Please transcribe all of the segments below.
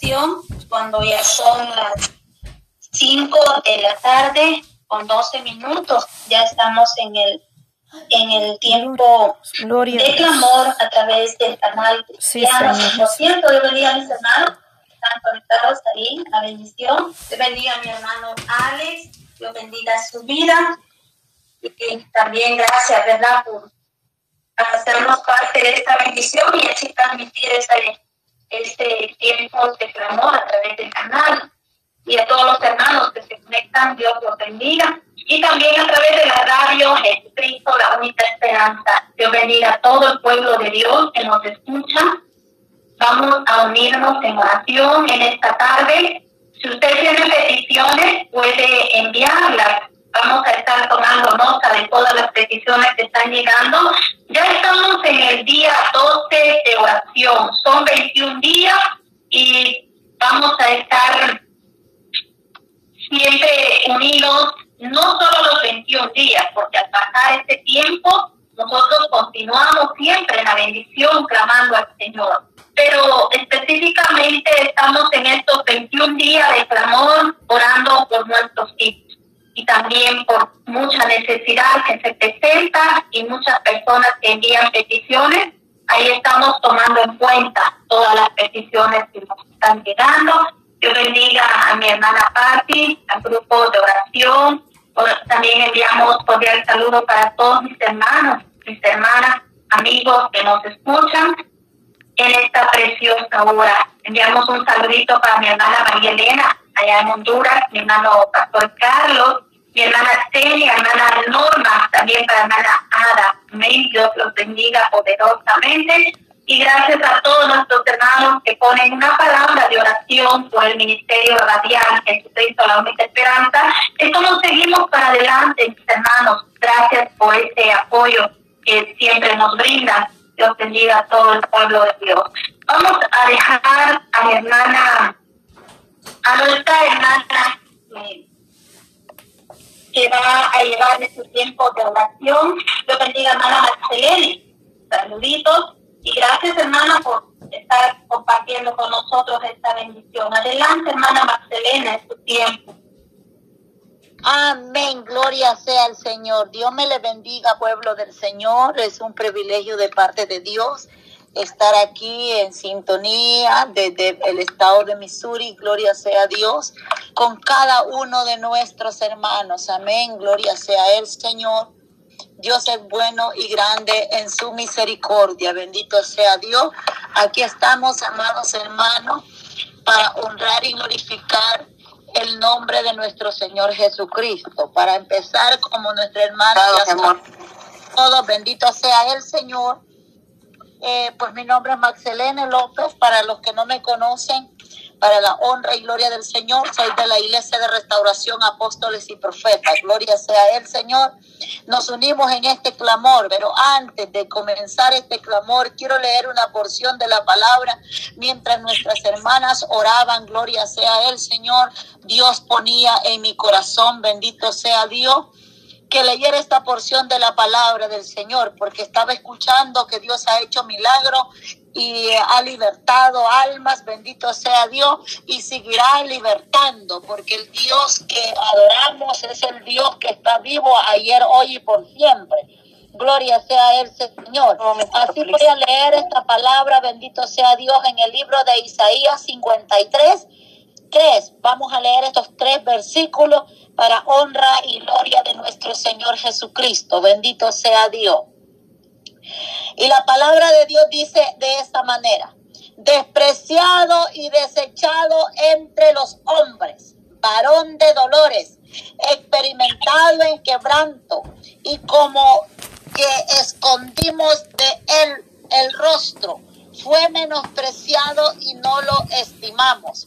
oración cuando ya son las 5 de la tarde con 12 minutos. Ya estamos en el en el tiempo de clamor a través del canal cristiano. Por cierto, yo bendiga a mis hermanos que están conectados ahí, la bendición. Yo bendiga a mi hermano Alex, yo bendiga su vida. Y también gracias, ¿verdad?, por hacernos parte de esta bendición y así transmitir este, este tiempo de clamor a través del canal. Y a todos los hermanos que se conectan, Dios los bendiga y también a través de la radio Jesucristo, la única esperanza. Dios bendiga a todo el pueblo de Dios que nos escucha. Vamos a unirnos en oración en esta tarde. Si usted tiene peticiones, puede enviarlas. Vamos a estar tomando nota de todas las peticiones que están llegando. Ya estamos en el día 12 de oración. Son 21 días y vamos a estar siempre unidos no solo los 21 días, porque al pasar este tiempo nosotros continuamos siempre en la bendición clamando al Señor. Pero específicamente estamos en estos 21 días de clamor orando por nuestros hijos y también por mucha necesidad que se presenta y muchas personas que envían peticiones. Ahí estamos tomando en cuenta todas las peticiones que nos están llegando. Yo bendiga a mi hermana Patti, al grupo de oración, también enviamos cordial saludo para todos mis hermanos, mis hermanas, amigos que nos escuchan en esta preciosa hora. Enviamos un saludito para mi hermana María Elena, allá en Honduras, mi hermano Pastor Carlos, mi hermana Celia, hermana Norma, también para hermana Ada. Amén. Dios los bendiga poderosamente y gracias a todos nuestros hermanos que ponen una palabra de oración por el Ministerio Radial Jesucristo, la única esperanza. Esto nos seguimos para adelante, mis hermanos. Gracias por ese apoyo que siempre nos brindan. Dios bendiga a todo el pueblo de Dios. Vamos a dejar a mi hermana, a nuestra hermana, eh, que va a llevar su tiempo de oración. Dios bendiga a hermana Marcelene. Saluditos y gracias, hermana, por estar compartiendo con nosotros esta bendición. Adelante, hermana Marcelena, es tu tiempo. Amén, gloria sea al Señor. Dios me le bendiga, pueblo del Señor. Es un privilegio de parte de Dios estar aquí en sintonía desde el estado de Missouri, gloria sea Dios, con cada uno de nuestros hermanos. Amén, gloria sea el Señor. Dios es bueno y grande en su misericordia. Bendito sea Dios. Aquí estamos, amados hermanos, para honrar y glorificar el nombre de nuestro Señor Jesucristo. Para empezar, como nuestra hermana, todos, bendito sea el Señor. Eh, pues mi nombre es Maxelene López. Para los que no me conocen, para la honra y gloria del Señor. Soy de la Iglesia de Restauración Apóstoles y Profetas. Gloria sea el Señor. Nos unimos en este clamor, pero antes de comenzar este clamor, quiero leer una porción de la palabra mientras nuestras hermanas oraban. Gloria sea el Señor. Dios ponía en mi corazón, bendito sea Dios que leyera esta porción de la palabra del Señor, porque estaba escuchando que Dios ha hecho milagro y ha libertado almas, bendito sea Dios, y seguirá libertando, porque el Dios que adoramos es el Dios que está vivo ayer, hoy y por siempre. Gloria sea el Señor. Así voy a leer esta palabra, bendito sea Dios, en el libro de Isaías 53, 3. Vamos a leer estos tres versículos para honra y gloria de nuestro Señor Jesucristo. Bendito sea Dios. Y la palabra de Dios dice de esta manera, despreciado y desechado entre los hombres, varón de dolores, experimentado en quebranto, y como que escondimos de él el rostro, fue menospreciado y no lo estimamos.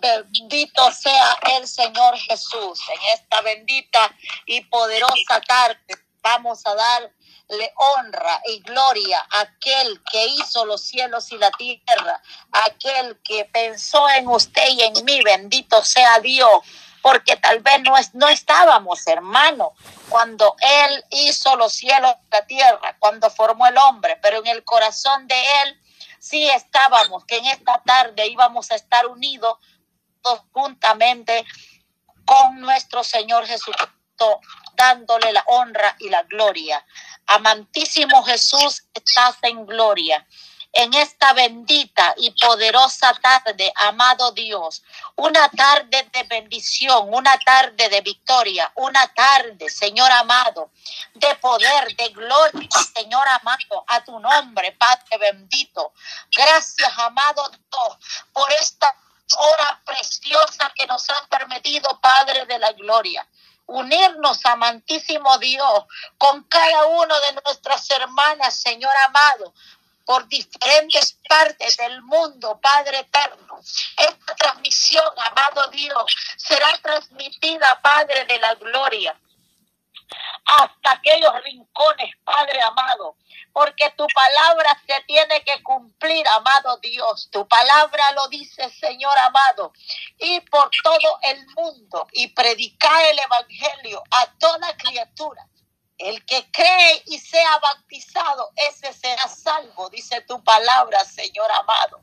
Bendito sea el Señor Jesús. En esta bendita y poderosa tarde vamos a darle honra y gloria a aquel que hizo los cielos y la tierra, aquel que pensó en usted y en mí. Bendito sea Dios porque tal vez no, es, no estábamos, hermano, cuando Él hizo los cielos y la tierra, cuando formó el hombre, pero en el corazón de Él sí estábamos, que en esta tarde íbamos a estar unidos juntamente con nuestro Señor Jesucristo, dándole la honra y la gloria. Amantísimo Jesús, estás en gloria en esta bendita y poderosa tarde, amado Dios, una tarde de bendición, una tarde de victoria, una tarde, Señor amado, de poder, de gloria, Señor amado, a tu nombre, Padre bendito. Gracias, amado por esta hora preciosa que nos has permitido, Padre de la gloria unirnos, amantísimo Dios, con cada uno de nuestras hermanas, Señor amado, por diferentes partes del mundo, Padre eterno. Esta transmisión, amado Dios, será transmitida, Padre de la gloria, hasta aquellos rincones, Padre amado, porque tu palabra se tiene que cumplir, amado Dios. Tu palabra lo dice, Señor amado, y por todo el mundo y predicar el evangelio a toda criatura. El que cree y sea bautizado, ese será salvo, dice tu palabra, Señor amado.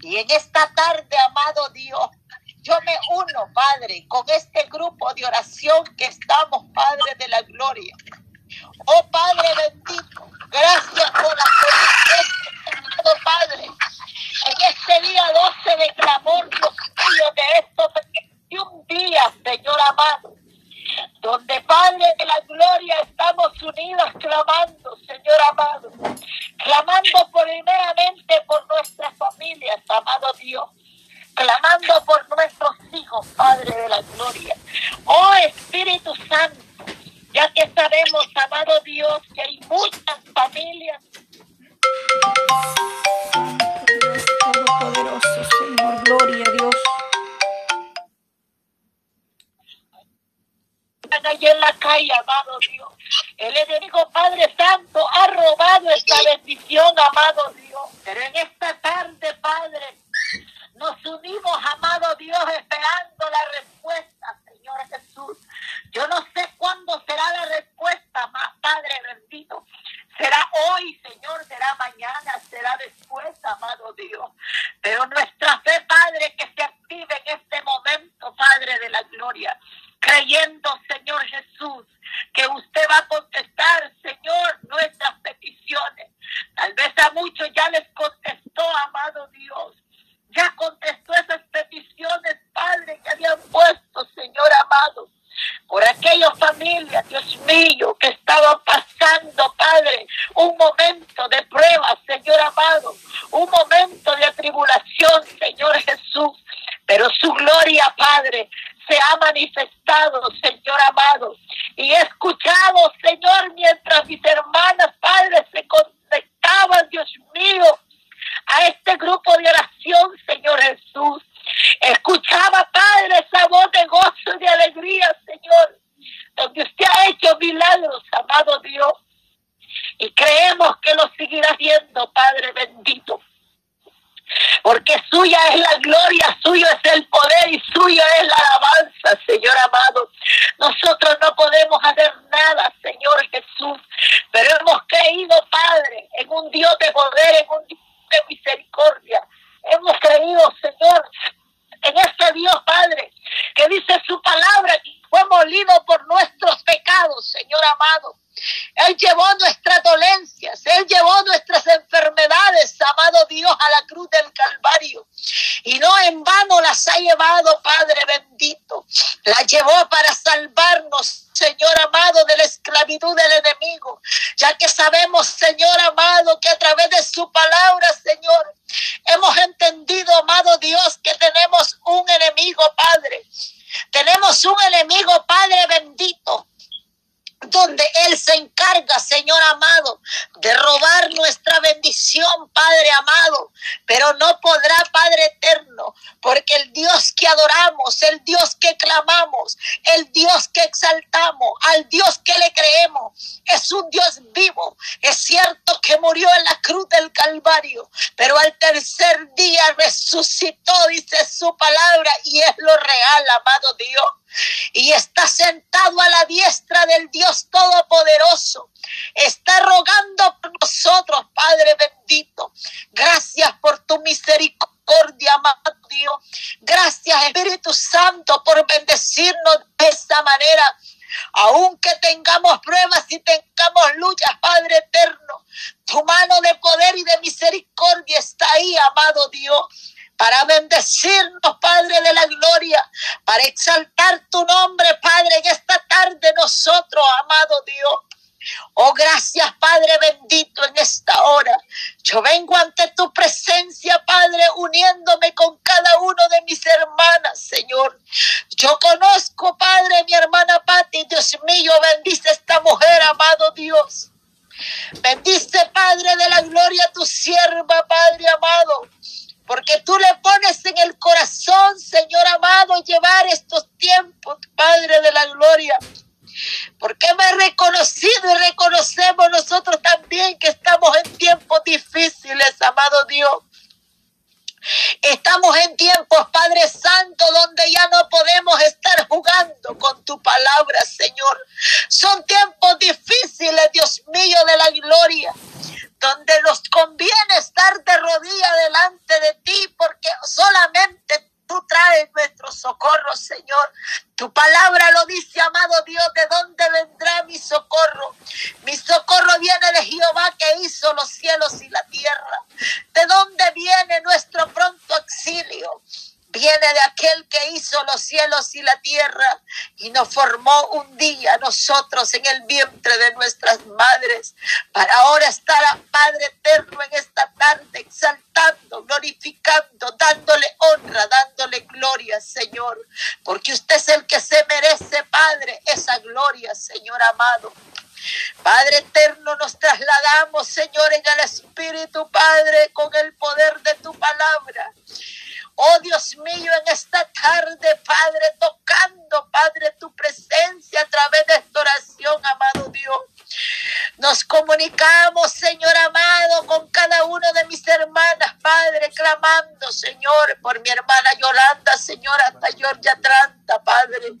Y en esta tarde, amado Dios, yo me uno, Padre, con este grupo de oración que estamos, Padre de la Gloria. Oh Padre bendito, gracias por la amado Padre. En este día 12 de clamor, Dios mío, de estos 21 días, Señor amado donde Padre de la Gloria estamos unidos clamando, Señor amado, Tal vez a muchos ya les contestó, amado Dios. Ya contestó esas peticiones, Padre, que habían puesto, Señor amado, por aquellas familias, Dios mío, que estaban pasando, Padre, un momento de prueba, Señor amado, un momento de tribulación, Señor Jesús. Pero su gloria, Padre, se ha manifestado, Señor amado. Y he escuchado, Señor, mientras mis hermanas, Padre, se conectaban, Dios mío, a este grupo de oración, Señor Jesús. Escuchaba, Padre, esa voz de gozo y de alegría, Señor, donde usted ha hecho milagros, amado Dios. Y creemos que lo seguirá haciendo, Padre bendito porque suya es la gloria, suyo es el poder y suyo es la alabanza, Señor amado. Nosotros no podemos hacer nada, Señor Jesús, pero hemos creído, Padre, en un Dios de en un de misericordia. Hemos creído, Señor, en este Dios, Padre, que dice su palabra, que fue molido por nuestros pecados, Señor amado. Él llevó nuestras dolencias, Él llevó nuestras enfermedades, amado Dios, a la cruz del Calvario. Y no en vano las ha llevado, Padre bendito. Las llevó para salvarnos, Señor amado, de la esclavitud del enemigo. Ya que sabemos, Señor amado, que a través de su palabra, Señor, hemos entendido, amado Dios, que tenemos un enemigo, Padre. Tenemos un enemigo, Padre bendito donde Él se encarga, Señor amado, de robar nuestra bendición, Padre amado, pero no podrá, Padre eterno, porque el Dios que adoramos, el Dios que clamamos, el Dios que exaltamos, al Dios que le creemos, es un Dios vivo. Es cierto que murió en la cruz del Calvario, pero al tercer día resucitó, dice su palabra, y es lo real, amado Dios y está sentado a la diestra del Dios Todopoderoso. Está rogando por nosotros, Padre bendito. Gracias por tu misericordia, amado Dios. Gracias, Espíritu Santo, por bendecirnos de esa manera. Aunque tengamos pruebas y tengamos luchas, Padre eterno, tu mano de poder y de misericordia está ahí, amado Dios para bendecirnos, Padre de la gloria, para exaltar tu nombre, Padre, en esta tarde nosotros, amado Dios. Oh, gracias, Padre bendito, en esta hora. Yo vengo ante tu presencia, Padre, uniéndome con cada uno de mis hermanas, Señor. Yo conozco, Padre, mi hermana Pati, Dios mío, bendice esta mujer, amado Dios. Bendice, Padre de la gloria, tu sierva, Padre amado porque tú le pones en el corazón, Señor amado, llevar estos tiempos, Padre de la Gloria. Porque hemos reconocido y reconocemos nosotros también que estamos en tiempos difíciles, amado Dios. Estamos en tiempos, Padre Santo, donde ya no podemos estar jugando con tu palabra, Señor. Son tiempos difíciles, Dios mío, de la gloria donde nos conviene estar de rodilla de ti, porque solamente tú traes nuestro socorro, Señor. Tu palabra lo dice, amado Dios, ¿de dónde vendrá mi socorro? Mi socorro viene de Jehová que hizo los cielos y la tierra. ¿De dónde viene de aquel que hizo los cielos y la tierra y nos formó un día nosotros en el vientre de nuestras madres para ahora estar a Padre eterno en esta tarde exaltando, glorificando, dándole honra, dándole gloria, Señor, porque usted es el que se merece, Padre, esa gloria, Señor amado. Padre eterno, nos trasladamos, Señor, en el Espíritu, Padre, con el poder de tu palabra. Oh Dios mío, en esta tarde, Padre, tocando, Padre, tu presencia a través de esta oración, amado Dios. Nos comunicamos, Señor amado, con cada uno de mis hermanas, Padre, clamando, Señor, por mi hermana Yolanda, Señor, hasta Georgia Tranta, Padre.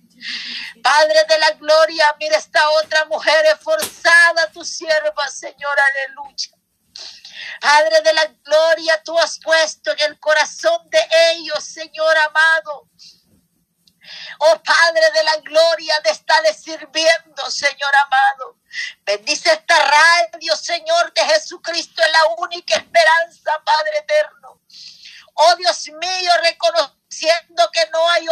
Padre de la gloria, mira esta otra mujer esforzada, tu sierva, Señor, aleluya. Padre de la gloria, tú has puesto en el corazón de ellos, Señor amado. Oh Padre de la gloria, de estarles sirviendo, Señor amado. Bendice esta radio, Señor de Jesucristo, es la única esperanza, Padre eterno. Oh Dios mío, reconociendo que no hay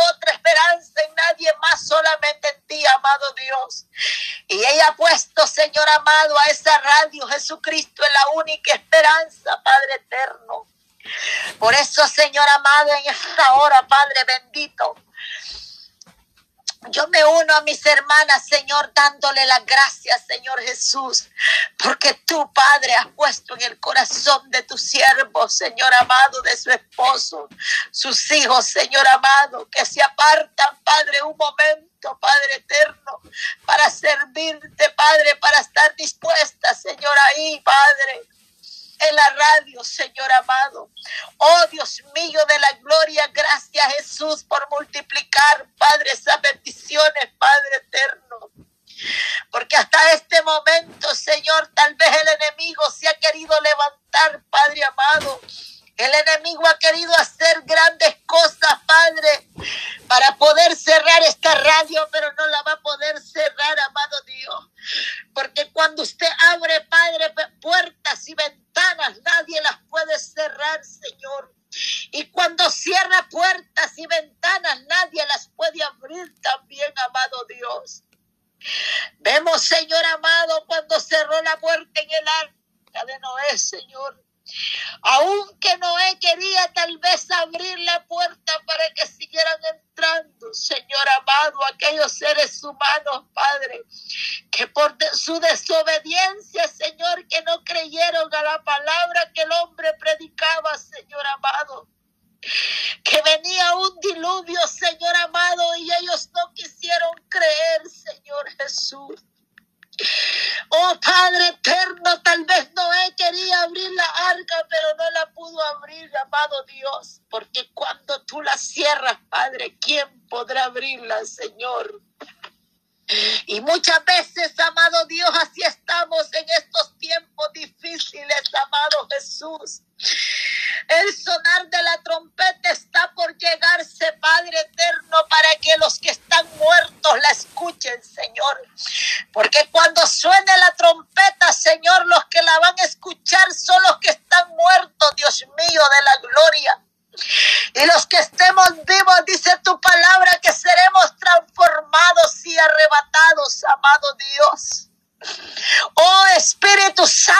ha puesto, Señor amado, a esa radio, Jesucristo es la única esperanza, Padre eterno. Por eso, Señor amado, en esta hora, Padre bendito, yo me uno a mis hermanas, Señor, dándole las gracias, Señor Jesús, porque tú, Padre, has puesto en el corazón de tu siervo, Señor amado, de su esposo, sus hijos, Señor amado, que se apartan, Padre, un momento, Padre eterno, para servirte, Padre, para estar dispuesta, Señor, ahí, Padre en la radio, Señor amado. Oh Dios mío de la gloria, gracias Jesús por multiplicar, Padre, esas bendiciones, Padre eterno. Porque hasta este momento, Señor, tal vez el enemigo se ha querido levantar, Padre amado. El enemigo ha querido hacer grandes cosas, Padre, para poder cerrar esta radio, pero no la va a poder cerrar, amado Dios. Porque cuando usted abre, Padre, puertas y ventanas, nadie las puede cerrar, Señor. Y cuando cierra puertas y ventanas, nadie las puede abrir también, amado Dios. Vemos, Señor amado, cuando cerró la puerta en el arca de Noé, Señor. Aunque Noé quería tal vez abrir la puerta para que siguieran entrando mostrando, Señor amado, aquellos seres humanos, Padre, que por su desobediencia, Señor, que no creyeron a la palabra que el hombre predicaba, Señor amado que venía un diluvio, Señor amado, y ellos no quisieron creer, Señor Jesús. Oh Padre eterno, tal vez Noé quería abrir la arca, pero no la pudo abrir, amado Dios, porque cuando tú la cierras, Padre, ¿quién podrá abrirla, Señor? Y muchas veces, amado Dios, así estamos en estos tiempos difíciles, amado Jesús. El sonar de la trompeta está por llegarse, Padre eterno, para que los que están muertos la escuchen, Señor. Porque cuando suene la trompeta, Señor, los que la van a escuchar son los que están muertos, Dios mío, de la gloria. Y los que estemos vivos, dice tu palabra, que seremos transformados y arrebatados, amado Dios. Oh Espíritu Santo,